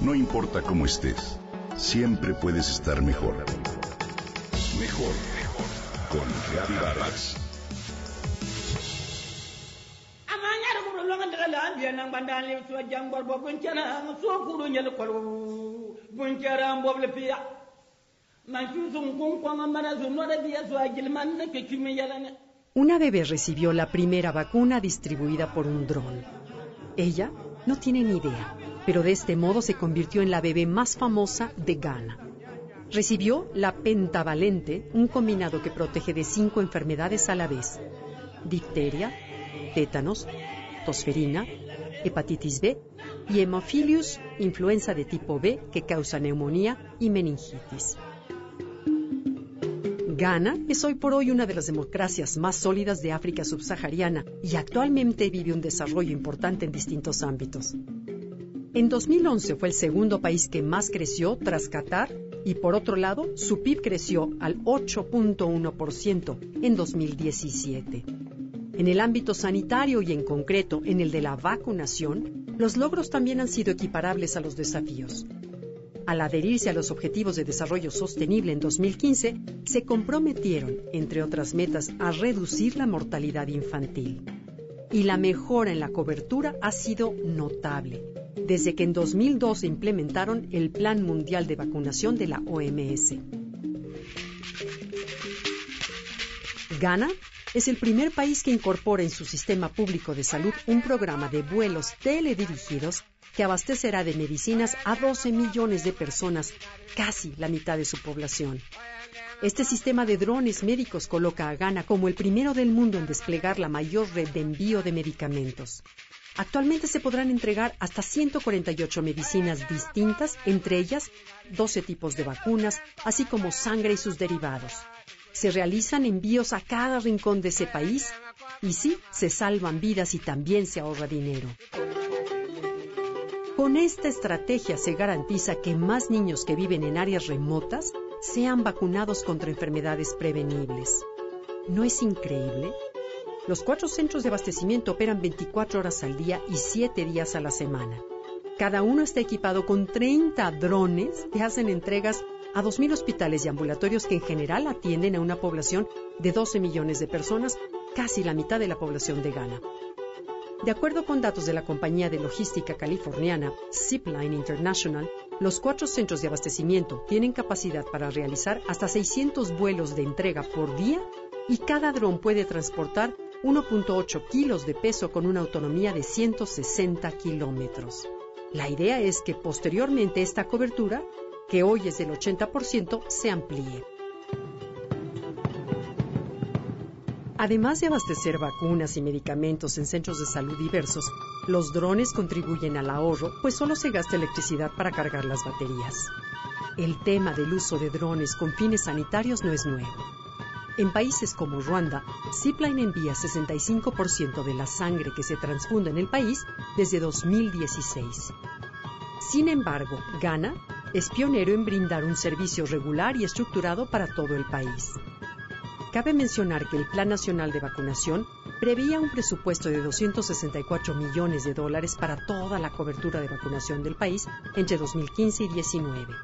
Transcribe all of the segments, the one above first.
No importa cómo estés, siempre puedes estar mejor. Mejor, mejor. Con Reavivadas. Una bebé recibió la primera vacuna distribuida por un dron. Ella no tiene ni idea, pero de este modo se convirtió en la bebé más famosa de Ghana. Recibió la pentavalente, un combinado que protege de cinco enfermedades a la vez. Difteria, tétanos, tosferina, hepatitis B y hemophilus, influenza de tipo B que causa neumonía y meningitis. Ghana es hoy por hoy una de las democracias más sólidas de África subsahariana y actualmente vive un desarrollo importante en distintos ámbitos. En 2011 fue el segundo país que más creció tras Qatar y por otro lado su PIB creció al 8.1% en 2017. En el ámbito sanitario y en concreto en el de la vacunación, los logros también han sido equiparables a los desafíos al adherirse a los Objetivos de Desarrollo Sostenible en 2015, se comprometieron, entre otras metas, a reducir la mortalidad infantil. Y la mejora en la cobertura ha sido notable, desde que en 2012 implementaron el Plan Mundial de Vacunación de la OMS. Ghana es el primer país que incorpora en su sistema público de salud un programa de vuelos teledirigidos que abastecerá de medicinas a 12 millones de personas, casi la mitad de su población. Este sistema de drones médicos coloca a Ghana como el primero del mundo en desplegar la mayor red de envío de medicamentos. Actualmente se podrán entregar hasta 148 medicinas distintas, entre ellas 12 tipos de vacunas, así como sangre y sus derivados. Se realizan envíos a cada rincón de ese país y sí, se salvan vidas y también se ahorra dinero. Con esta estrategia se garantiza que más niños que viven en áreas remotas sean vacunados contra enfermedades prevenibles. ¿No es increíble? Los cuatro centros de abastecimiento operan 24 horas al día y 7 días a la semana. Cada uno está equipado con 30 drones que hacen entregas a 2.000 hospitales y ambulatorios que en general atienden a una población de 12 millones de personas, casi la mitad de la población de Ghana. De acuerdo con datos de la compañía de logística californiana Zipline International, los cuatro centros de abastecimiento tienen capacidad para realizar hasta 600 vuelos de entrega por día y cada dron puede transportar 1.8 kilos de peso con una autonomía de 160 kilómetros. La idea es que posteriormente esta cobertura, que hoy es del 80%, se amplíe. Además de abastecer vacunas y medicamentos en centros de salud diversos, los drones contribuyen al ahorro, pues solo se gasta electricidad para cargar las baterías. El tema del uso de drones con fines sanitarios no es nuevo. En países como Ruanda, Zipline envía 65% de la sangre que se transfunde en el país desde 2016. Sin embargo, Ghana es pionero en brindar un servicio regular y estructurado para todo el país. Cabe mencionar que el Plan Nacional de Vacunación preveía un presupuesto de 264 millones de dólares para toda la cobertura de vacunación del país entre 2015 y 2019.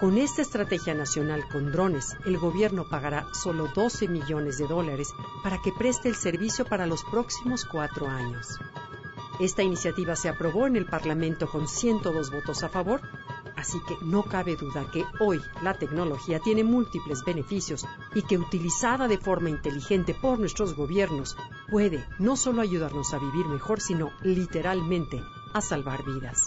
Con esta estrategia nacional con drones, el gobierno pagará solo 12 millones de dólares para que preste el servicio para los próximos cuatro años. Esta iniciativa se aprobó en el Parlamento con 102 votos a favor Así que no cabe duda que hoy la tecnología tiene múltiples beneficios y que utilizada de forma inteligente por nuestros gobiernos puede no solo ayudarnos a vivir mejor, sino literalmente a salvar vidas.